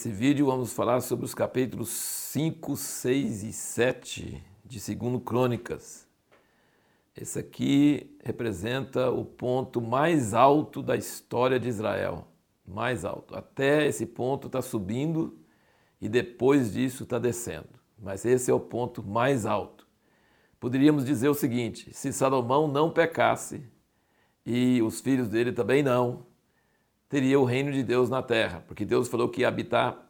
Nesse vídeo vamos falar sobre os capítulos 5, 6 e 7 de 2 Crônicas. Esse aqui representa o ponto mais alto da história de Israel. Mais alto. Até esse ponto está subindo e depois disso está descendo. Mas esse é o ponto mais alto. Poderíamos dizer o seguinte: se Salomão não pecasse e os filhos dele também não, teria o reino de Deus na terra, porque Deus falou que ia habitar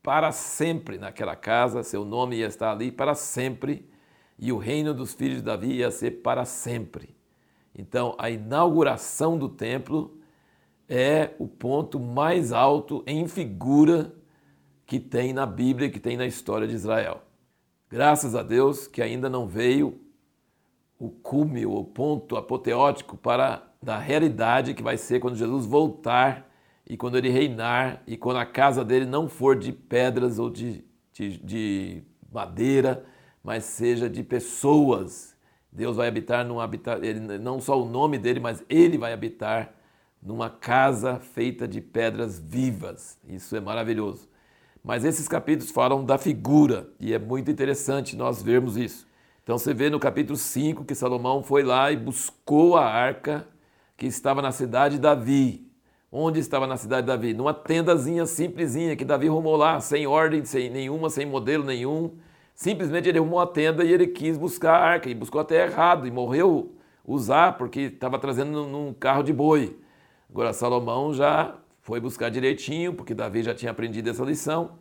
para sempre naquela casa, seu nome ia estar ali para sempre, e o reino dos filhos de Davi ia ser para sempre. Então, a inauguração do templo é o ponto mais alto em figura que tem na Bíblia, que tem na história de Israel. Graças a Deus que ainda não veio o cume, o ponto apoteótico para da realidade que vai ser quando Jesus voltar e quando ele reinar e quando a casa dele não for de pedras ou de, de, de madeira, mas seja de pessoas. Deus vai habitar num habitar, ele, não só o nome dele, mas ele vai habitar numa casa feita de pedras vivas. Isso é maravilhoso. Mas esses capítulos falam da figura e é muito interessante nós vermos isso. Então você vê no capítulo 5 que Salomão foi lá e buscou a arca que estava na cidade de Davi. Onde estava na cidade de Davi? Numa tendazinha simplesinha que Davi arrumou lá, sem ordem sem nenhuma, sem modelo nenhum. Simplesmente ele arrumou a tenda e ele quis buscar a arca, e buscou até errado, e morreu usar, porque estava trazendo num carro de boi. Agora Salomão já foi buscar direitinho, porque Davi já tinha aprendido essa lição.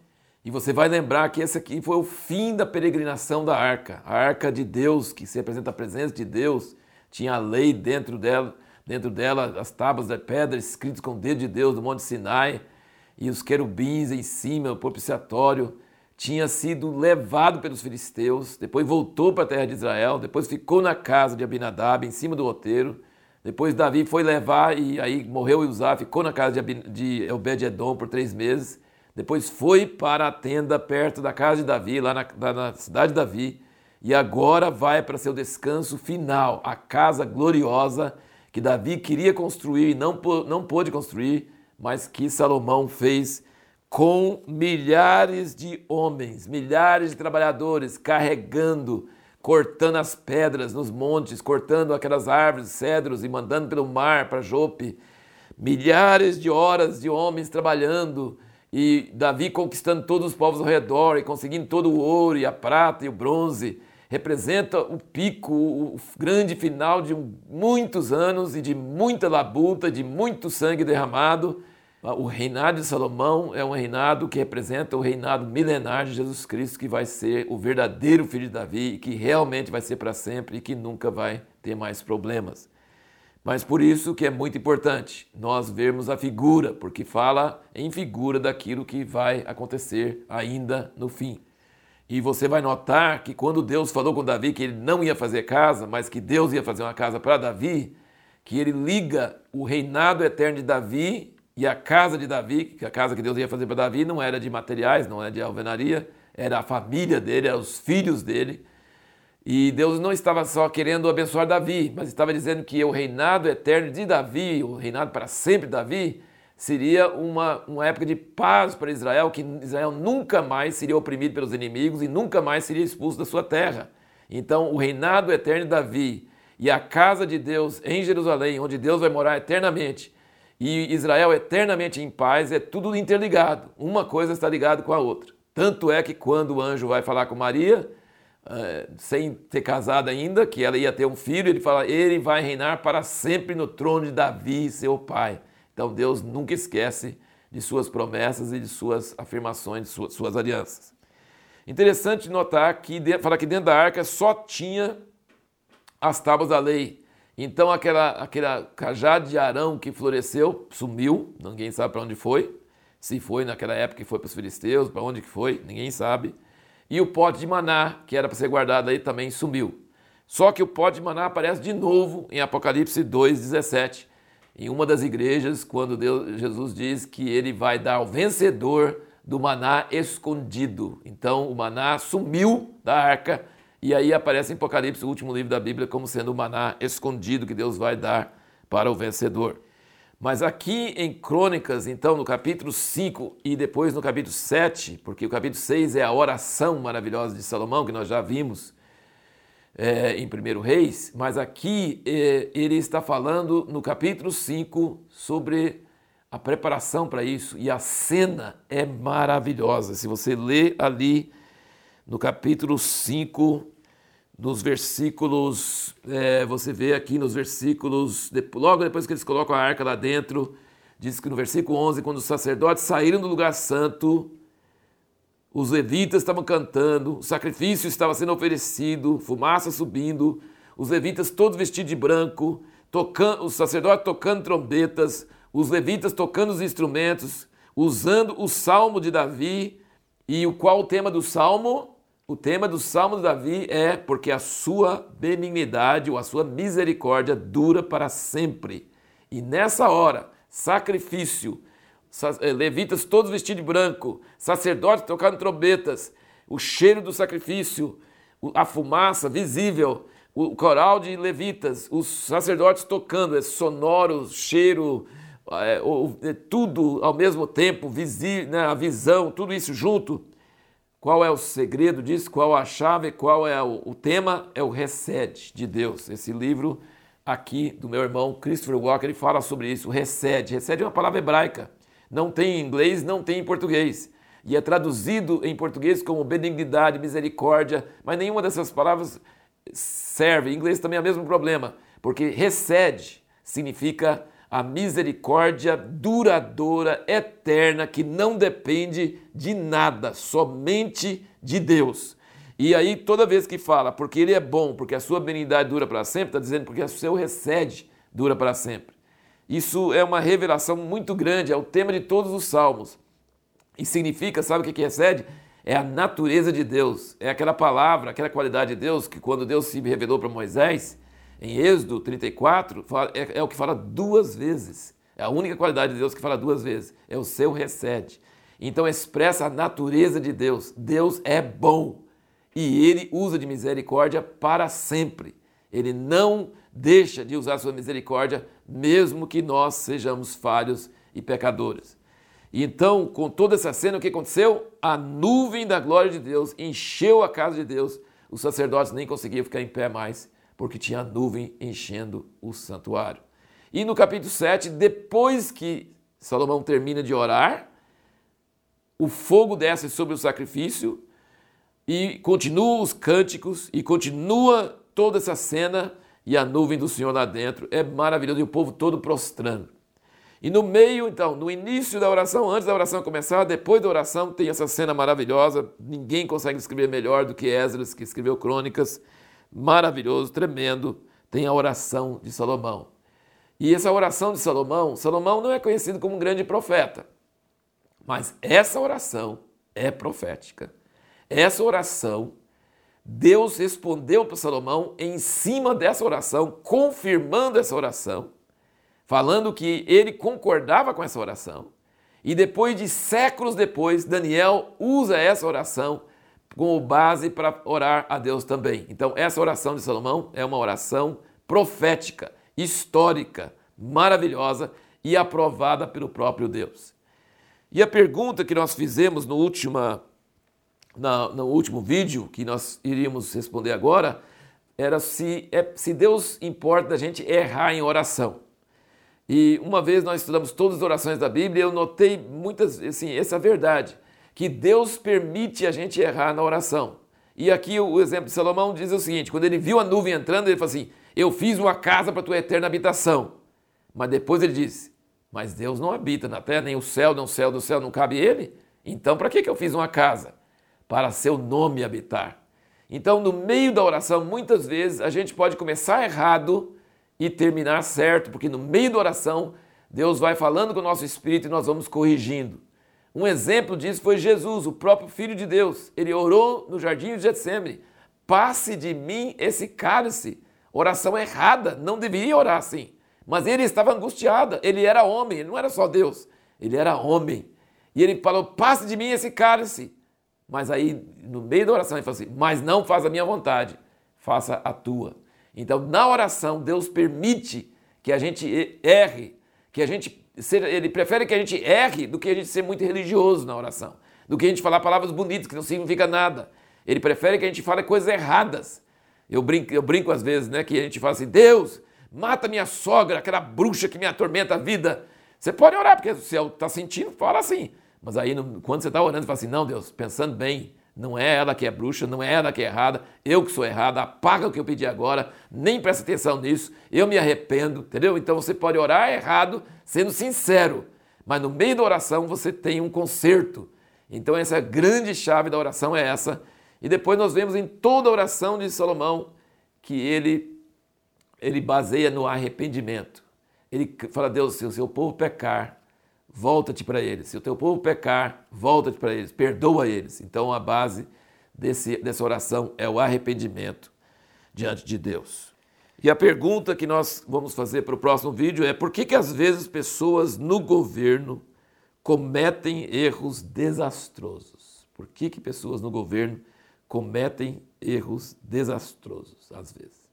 E você vai lembrar que esse aqui foi o fim da peregrinação da arca. A arca de Deus, que se representa a presença de Deus, tinha a lei dentro dela, dentro dela as tábuas de pedra escritas com o dedo de Deus do Monte Sinai, e os querubins em cima, o propiciatório, tinha sido levado pelos filisteus, depois voltou para a terra de Israel, depois ficou na casa de Abinadab, em cima do roteiro. Depois Davi foi levar e aí morreu Uzá, ficou na casa de Obed-Edom por três meses. Depois foi para a tenda perto da casa de Davi, lá na, na cidade de Davi, e agora vai para seu descanso final, a casa gloriosa que Davi queria construir e não, não pôde construir, mas que Salomão fez com milhares de homens, milhares de trabalhadores carregando, cortando as pedras nos montes, cortando aquelas árvores, cedros e mandando pelo mar para Jope. Milhares de horas de homens trabalhando e Davi conquistando todos os povos ao redor e conseguindo todo o ouro e a prata e o bronze, representa o pico, o grande final de muitos anos e de muita labuta, de muito sangue derramado. O reinado de Salomão é um reinado que representa o reinado milenar de Jesus Cristo, que vai ser o verdadeiro filho de Davi que realmente vai ser para sempre e que nunca vai ter mais problemas. Mas por isso que é muito importante nós vermos a figura, porque fala em figura daquilo que vai acontecer ainda no fim. E você vai notar que quando Deus falou com Davi que ele não ia fazer casa, mas que Deus ia fazer uma casa para Davi, que ele liga o reinado eterno de Davi e a casa de Davi, que a casa que Deus ia fazer para Davi não era de materiais, não era de alvenaria, era a família dele, eram os filhos dele. E Deus não estava só querendo abençoar Davi, mas estava dizendo que o reinado eterno de Davi, o reinado para sempre de Davi, seria uma, uma época de paz para Israel, que Israel nunca mais seria oprimido pelos inimigos e nunca mais seria expulso da sua terra. Então, o reinado eterno de Davi e a casa de Deus em Jerusalém, onde Deus vai morar eternamente, e Israel eternamente em paz, é tudo interligado. Uma coisa está ligada com a outra. Tanto é que quando o anjo vai falar com Maria, eh, sem ter casado ainda, que ela ia ter um filho, ele fala: ele vai reinar para sempre no trono de Davi, seu pai. Então Deus nunca esquece de suas promessas e de suas afirmações, de suas, suas alianças. Interessante notar que fala que dentro da arca só tinha as tábuas da lei. Então aquela, aquela cajado de Arão que floresceu sumiu, ninguém sabe para onde foi. Se foi naquela época que foi para os filisteus, para onde que foi, ninguém sabe. E o pote de maná, que era para ser guardado aí, também sumiu. Só que o pote de maná aparece de novo em Apocalipse 2,17, em uma das igrejas, quando Deus, Jesus diz que ele vai dar ao vencedor do maná escondido. Então o maná sumiu da arca e aí aparece em Apocalipse, o último livro da Bíblia, como sendo o maná escondido que Deus vai dar para o vencedor. Mas aqui em Crônicas, então, no capítulo 5 e depois no capítulo 7, porque o capítulo 6 é a oração maravilhosa de Salomão, que nós já vimos é, em 1 Reis, mas aqui é, ele está falando no capítulo 5 sobre a preparação para isso, e a cena é maravilhosa. Se você lê ali no capítulo 5, nos versículos, é, você vê aqui nos versículos, logo depois que eles colocam a arca lá dentro, diz que no versículo 11, quando os sacerdotes saíram do lugar santo, os levitas estavam cantando, o sacrifício estava sendo oferecido, fumaça subindo, os levitas todos vestidos de branco, tocando, os sacerdotes tocando trombetas, os levitas tocando os instrumentos, usando o salmo de Davi, e o qual o tema do salmo? O tema do salmo de Davi é porque a sua benignidade ou a sua misericórdia dura para sempre. E nessa hora, sacrifício, levitas todos vestidos de branco, sacerdotes tocando trombetas, o cheiro do sacrifício, a fumaça visível, o coral de levitas, os sacerdotes tocando, é sonoro, cheiro, é, é, tudo ao mesmo tempo, né, a visão, tudo isso junto. Qual é o segredo disso? Qual a chave? Qual é o, o tema? É o recede de Deus. Esse livro aqui do meu irmão Christopher Walker, ele fala sobre isso, recede. Recede é uma palavra hebraica não tem em inglês, não tem em português. E é traduzido em português como benignidade, misericórdia, mas nenhuma dessas palavras serve. Em inglês também é o mesmo problema, porque recede significa a misericórdia duradoura, eterna, que não depende de nada, somente de Deus. E aí, toda vez que fala, porque Ele é bom, porque a sua benignidade dura para sempre, está dizendo porque o seu recede dura para sempre. Isso é uma revelação muito grande, é o tema de todos os salmos. E significa, sabe o que excede? É a natureza de Deus, é aquela palavra, aquela qualidade de Deus que quando Deus se revelou para Moisés, em Êxodo 34, é, é o que fala duas vezes. É a única qualidade de Deus que fala duas vezes. É o seu recede. Então expressa a natureza de Deus. Deus é bom e ele usa de misericórdia para sempre. Ele não deixa de usar sua misericórdia, mesmo que nós sejamos falhos e pecadores. E então, com toda essa cena, o que aconteceu? A nuvem da glória de Deus encheu a casa de Deus. Os sacerdotes nem conseguiam ficar em pé mais, porque tinha a nuvem enchendo o santuário. E no capítulo 7, depois que Salomão termina de orar, o fogo desce sobre o sacrifício e continua os cânticos e continua toda essa cena e a nuvem do Senhor lá dentro. É maravilhoso e o povo todo prostrando. E no meio, então, no início da oração, antes da oração começar, depois da oração, tem essa cena maravilhosa. Ninguém consegue escrever melhor do que Esdras, que escreveu crônicas. Maravilhoso, tremendo. Tem a oração de Salomão. E essa oração de Salomão, Salomão não é conhecido como um grande profeta, mas essa oração é profética. Essa oração Deus respondeu para Salomão em cima dessa oração, confirmando essa oração, falando que ele concordava com essa oração. E depois de séculos depois, Daniel usa essa oração como base para orar a Deus também. Então, essa oração de Salomão é uma oração profética, histórica, maravilhosa e aprovada pelo próprio Deus. E a pergunta que nós fizemos no última na, no último vídeo, que nós iríamos responder agora, era se, é, se Deus importa da gente errar em oração. E uma vez nós estudamos todas as orações da Bíblia, eu notei muitas, assim, essa verdade, que Deus permite a gente errar na oração. E aqui o exemplo de Salomão diz o seguinte: quando ele viu a nuvem entrando, ele falou assim: Eu fiz uma casa para tua eterna habitação. Mas depois ele disse: Mas Deus não habita na terra, nem o céu, nem o céu do céu, não cabe ele? Então para que, que eu fiz uma casa? Para seu nome habitar. Então, no meio da oração, muitas vezes a gente pode começar errado e terminar certo, porque no meio da oração, Deus vai falando com o nosso espírito e nós vamos corrigindo. Um exemplo disso foi Jesus, o próprio Filho de Deus. Ele orou no jardim de Getsemane: Passe de mim esse cálice. Oração errada, não deveria orar assim. Mas ele estava angustiado, ele era homem, ele não era só Deus, ele era homem. E ele falou: Passe de mim esse cálice. Mas aí, no meio da oração, ele fala assim: Mas não faz a minha vontade, faça a tua. Então, na oração, Deus permite que a gente erre, que a gente seja, ele prefere que a gente erre do que a gente ser muito religioso na oração, do que a gente falar palavras bonitas que não significa nada. Ele prefere que a gente fale coisas erradas. Eu brinco, eu brinco às vezes, né, que a gente fala assim: "Deus, mata minha sogra, aquela bruxa que me atormenta a vida". Você pode orar porque você está sentindo, fala assim. Mas aí quando você está orando, você fala assim: "Não, Deus, pensando bem, não é ela que é bruxa, não é ela que é errada, eu que sou errada, apaga o que eu pedi agora, nem presta atenção nisso, eu me arrependo, entendeu? Então você pode orar errado, sendo sincero, mas no meio da oração você tem um conserto. Então essa grande chave da oração é essa. E depois nós vemos em toda a oração de Salomão que ele ele baseia no arrependimento. Ele fala: Deus, se o seu povo pecar, volta-te para eles. Se o teu povo pecar, volta-te para eles, perdoa eles. Então a base desse, dessa oração é o arrependimento diante de Deus. E a pergunta que nós vamos fazer para o próximo vídeo é por que, que às vezes pessoas no governo cometem erros desastrosos? Por que, que pessoas no governo cometem erros desastrosos às vezes?